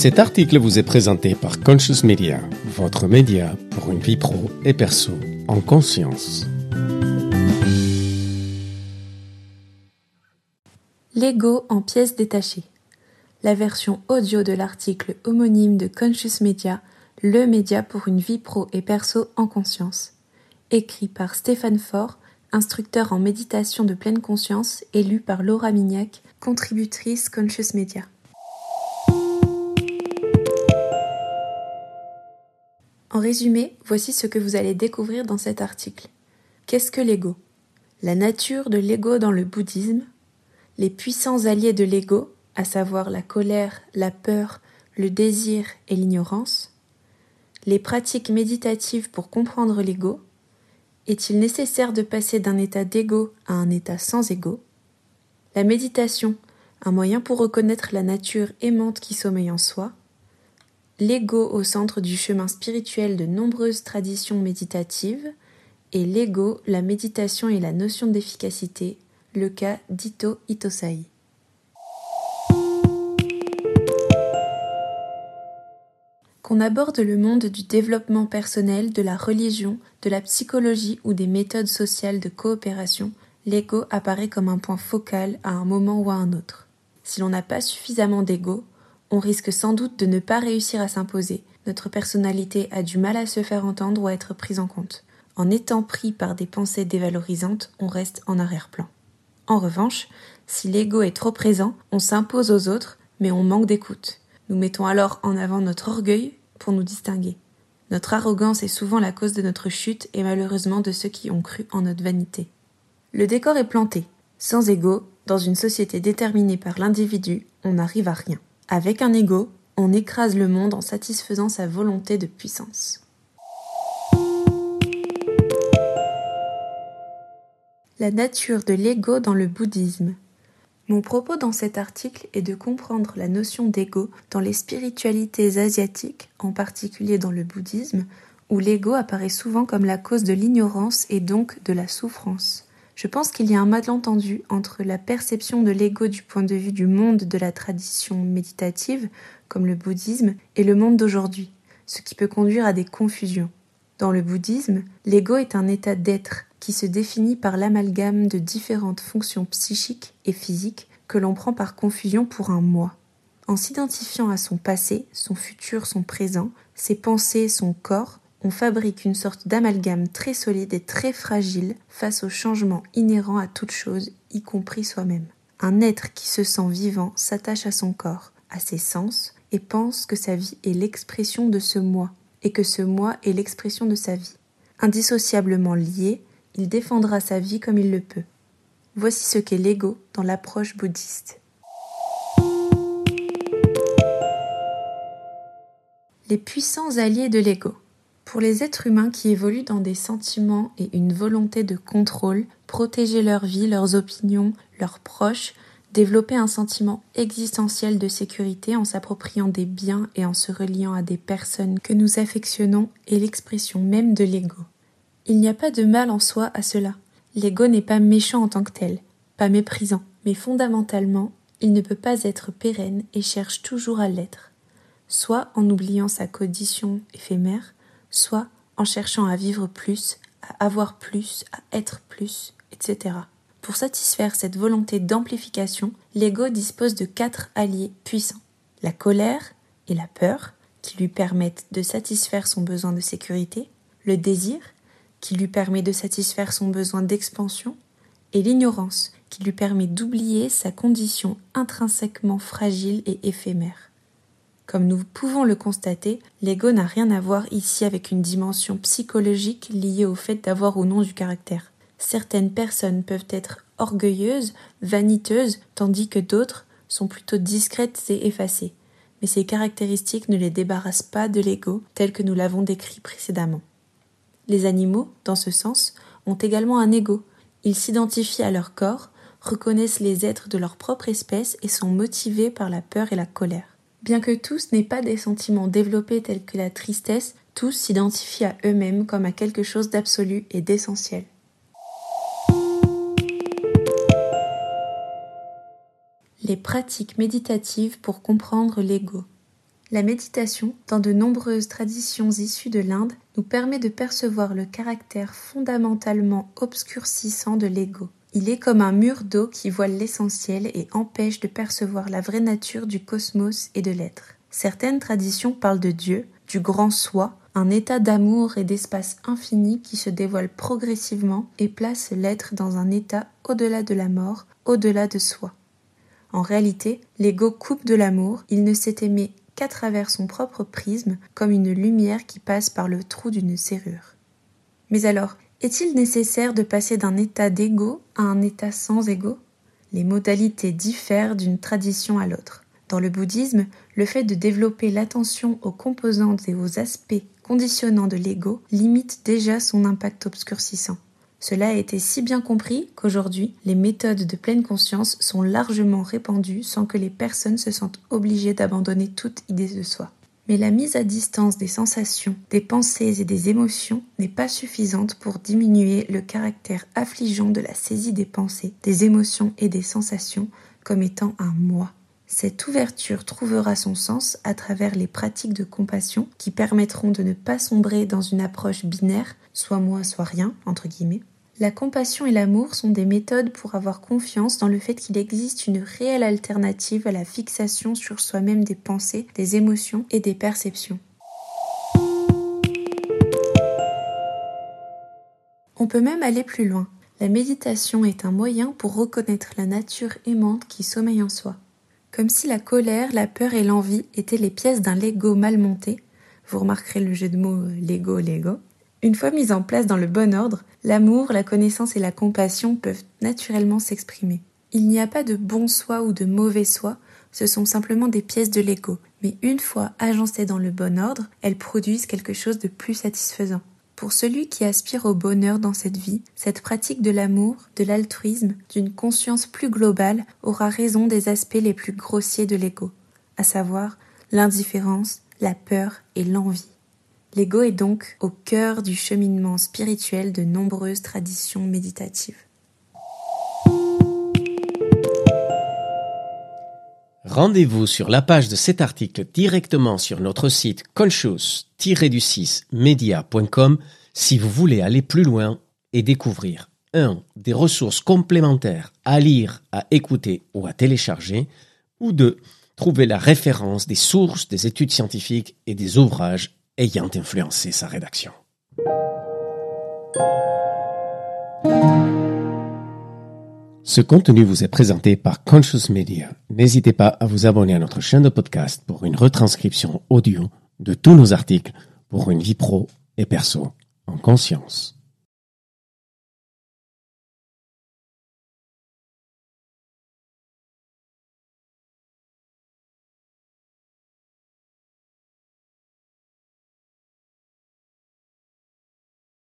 Cet article vous est présenté par Conscious Media, votre média pour une vie pro et perso en conscience. L'ego en pièces détachées. La version audio de l'article homonyme de Conscious Media, le média pour une vie pro et perso en conscience. Écrit par Stéphane Faure, instructeur en méditation de pleine conscience et lu par Laura Mignac, contributrice Conscious Media. En résumé, voici ce que vous allez découvrir dans cet article. Qu'est-ce que l'ego? La nature de l'ego dans le bouddhisme, les puissants alliés de l'ego, à savoir la colère, la peur, le désir et l'ignorance, les pratiques méditatives pour comprendre l'ego, est-il nécessaire de passer d'un état d'ego à un état sans ego? La méditation, un moyen pour reconnaître la nature aimante qui sommeille en soi, l'ego au centre du chemin spirituel de nombreuses traditions méditatives, et l'ego, la méditation et la notion d'efficacité, le cas d'Ito Itosai. Qu'on aborde le monde du développement personnel, de la religion, de la psychologie ou des méthodes sociales de coopération, l'ego apparaît comme un point focal à un moment ou à un autre. Si l'on n'a pas suffisamment d'ego, on risque sans doute de ne pas réussir à s'imposer. Notre personnalité a du mal à se faire entendre ou à être prise en compte. En étant pris par des pensées dévalorisantes, on reste en arrière-plan. En revanche, si l'ego est trop présent, on s'impose aux autres, mais on manque d'écoute. Nous mettons alors en avant notre orgueil pour nous distinguer. Notre arrogance est souvent la cause de notre chute et malheureusement de ceux qui ont cru en notre vanité. Le décor est planté. Sans ego, dans une société déterminée par l'individu, on n'arrive à rien. Avec un ego, on écrase le monde en satisfaisant sa volonté de puissance. La nature de l'ego dans le bouddhisme. Mon propos dans cet article est de comprendre la notion d'ego dans les spiritualités asiatiques, en particulier dans le bouddhisme, où l'ego apparaît souvent comme la cause de l'ignorance et donc de la souffrance. Je pense qu'il y a un malentendu entre la perception de l'ego du point de vue du monde de la tradition méditative, comme le bouddhisme, et le monde d'aujourd'hui, ce qui peut conduire à des confusions. Dans le bouddhisme, l'ego est un état d'être qui se définit par l'amalgame de différentes fonctions psychiques et physiques que l'on prend par confusion pour un moi. En s'identifiant à son passé, son futur, son présent, ses pensées, son corps, on fabrique une sorte d'amalgame très solide et très fragile face aux changements inhérents à toute chose, y compris soi-même. Un être qui se sent vivant s'attache à son corps, à ses sens, et pense que sa vie est l'expression de ce moi, et que ce moi est l'expression de sa vie. Indissociablement lié, il défendra sa vie comme il le peut. Voici ce qu'est l'ego dans l'approche bouddhiste. Les puissants alliés de l'ego. Pour les êtres humains qui évoluent dans des sentiments et une volonté de contrôle, protéger leur vie, leurs opinions, leurs proches, développer un sentiment existentiel de sécurité en s'appropriant des biens et en se reliant à des personnes que nous affectionnons est l'expression même de l'ego. Il n'y a pas de mal en soi à cela. L'ego n'est pas méchant en tant que tel, pas méprisant, mais fondamentalement, il ne peut pas être pérenne et cherche toujours à l'être, soit en oubliant sa condition éphémère, soit en cherchant à vivre plus, à avoir plus, à être plus, etc. Pour satisfaire cette volonté d'amplification, l'ego dispose de quatre alliés puissants. La colère et la peur, qui lui permettent de satisfaire son besoin de sécurité, le désir, qui lui permet de satisfaire son besoin d'expansion, et l'ignorance, qui lui permet d'oublier sa condition intrinsèquement fragile et éphémère. Comme nous pouvons le constater, l'ego n'a rien à voir ici avec une dimension psychologique liée au fait d'avoir ou non du caractère. Certaines personnes peuvent être orgueilleuses, vaniteuses, tandis que d'autres sont plutôt discrètes et effacées. Mais ces caractéristiques ne les débarrassent pas de l'ego tel que nous l'avons décrit précédemment. Les animaux, dans ce sens, ont également un ego. Ils s'identifient à leur corps, reconnaissent les êtres de leur propre espèce et sont motivés par la peur et la colère. Bien que tous n'aient pas des sentiments développés tels que la tristesse, tous s'identifient à eux-mêmes comme à quelque chose d'absolu et d'essentiel. Les pratiques méditatives pour comprendre l'ego. La méditation, dans de nombreuses traditions issues de l'Inde, nous permet de percevoir le caractère fondamentalement obscurcissant de l'ego. Il est comme un mur d'eau qui voile l'essentiel et empêche de percevoir la vraie nature du cosmos et de l'être. Certaines traditions parlent de Dieu, du grand soi, un état d'amour et d'espace infini qui se dévoile progressivement et place l'être dans un état au-delà de la mort, au-delà de soi. En réalité, l'ego coupe de l'amour, il ne s'est aimé qu'à travers son propre prisme, comme une lumière qui passe par le trou d'une serrure. Mais alors, est-il nécessaire de passer d'un état d'ego à un état sans ego? Les modalités diffèrent d'une tradition à l'autre. Dans le bouddhisme, le fait de développer l'attention aux composantes et aux aspects conditionnants de l'ego limite déjà son impact obscurcissant. Cela a été si bien compris qu'aujourd'hui, les méthodes de pleine conscience sont largement répandues sans que les personnes se sentent obligées d'abandonner toute idée de soi. Mais la mise à distance des sensations, des pensées et des émotions n'est pas suffisante pour diminuer le caractère affligeant de la saisie des pensées, des émotions et des sensations comme étant un moi. Cette ouverture trouvera son sens à travers les pratiques de compassion qui permettront de ne pas sombrer dans une approche binaire, soit moi, soit rien, entre guillemets. La compassion et l'amour sont des méthodes pour avoir confiance dans le fait qu'il existe une réelle alternative à la fixation sur soi-même des pensées, des émotions et des perceptions. On peut même aller plus loin. La méditation est un moyen pour reconnaître la nature aimante qui sommeille en soi. Comme si la colère, la peur et l'envie étaient les pièces d'un Lego mal monté. Vous remarquerez le jeu de mots euh, Lego Lego. Une fois mis en place dans le bon ordre, l'amour, la connaissance et la compassion peuvent naturellement s'exprimer. Il n'y a pas de bon soi ou de mauvais soi, ce sont simplement des pièces de Lego, mais une fois agencées dans le bon ordre, elles produisent quelque chose de plus satisfaisant. Pour celui qui aspire au bonheur dans cette vie, cette pratique de l'amour, de l'altruisme, d'une conscience plus globale aura raison des aspects les plus grossiers de l'ego, à savoir l'indifférence, la peur et l'envie. L'ego est donc au cœur du cheminement spirituel de nombreuses traditions méditatives. Rendez-vous sur la page de cet article directement sur notre site conscious-du6media.com si vous voulez aller plus loin et découvrir 1. des ressources complémentaires à lire, à écouter ou à télécharger, ou 2. trouver la référence des sources des études scientifiques et des ouvrages ayant influencé sa rédaction. Ce contenu vous est présenté par Conscious Media. N'hésitez pas à vous abonner à notre chaîne de podcast pour une retranscription audio de tous nos articles pour une vie pro et perso en conscience.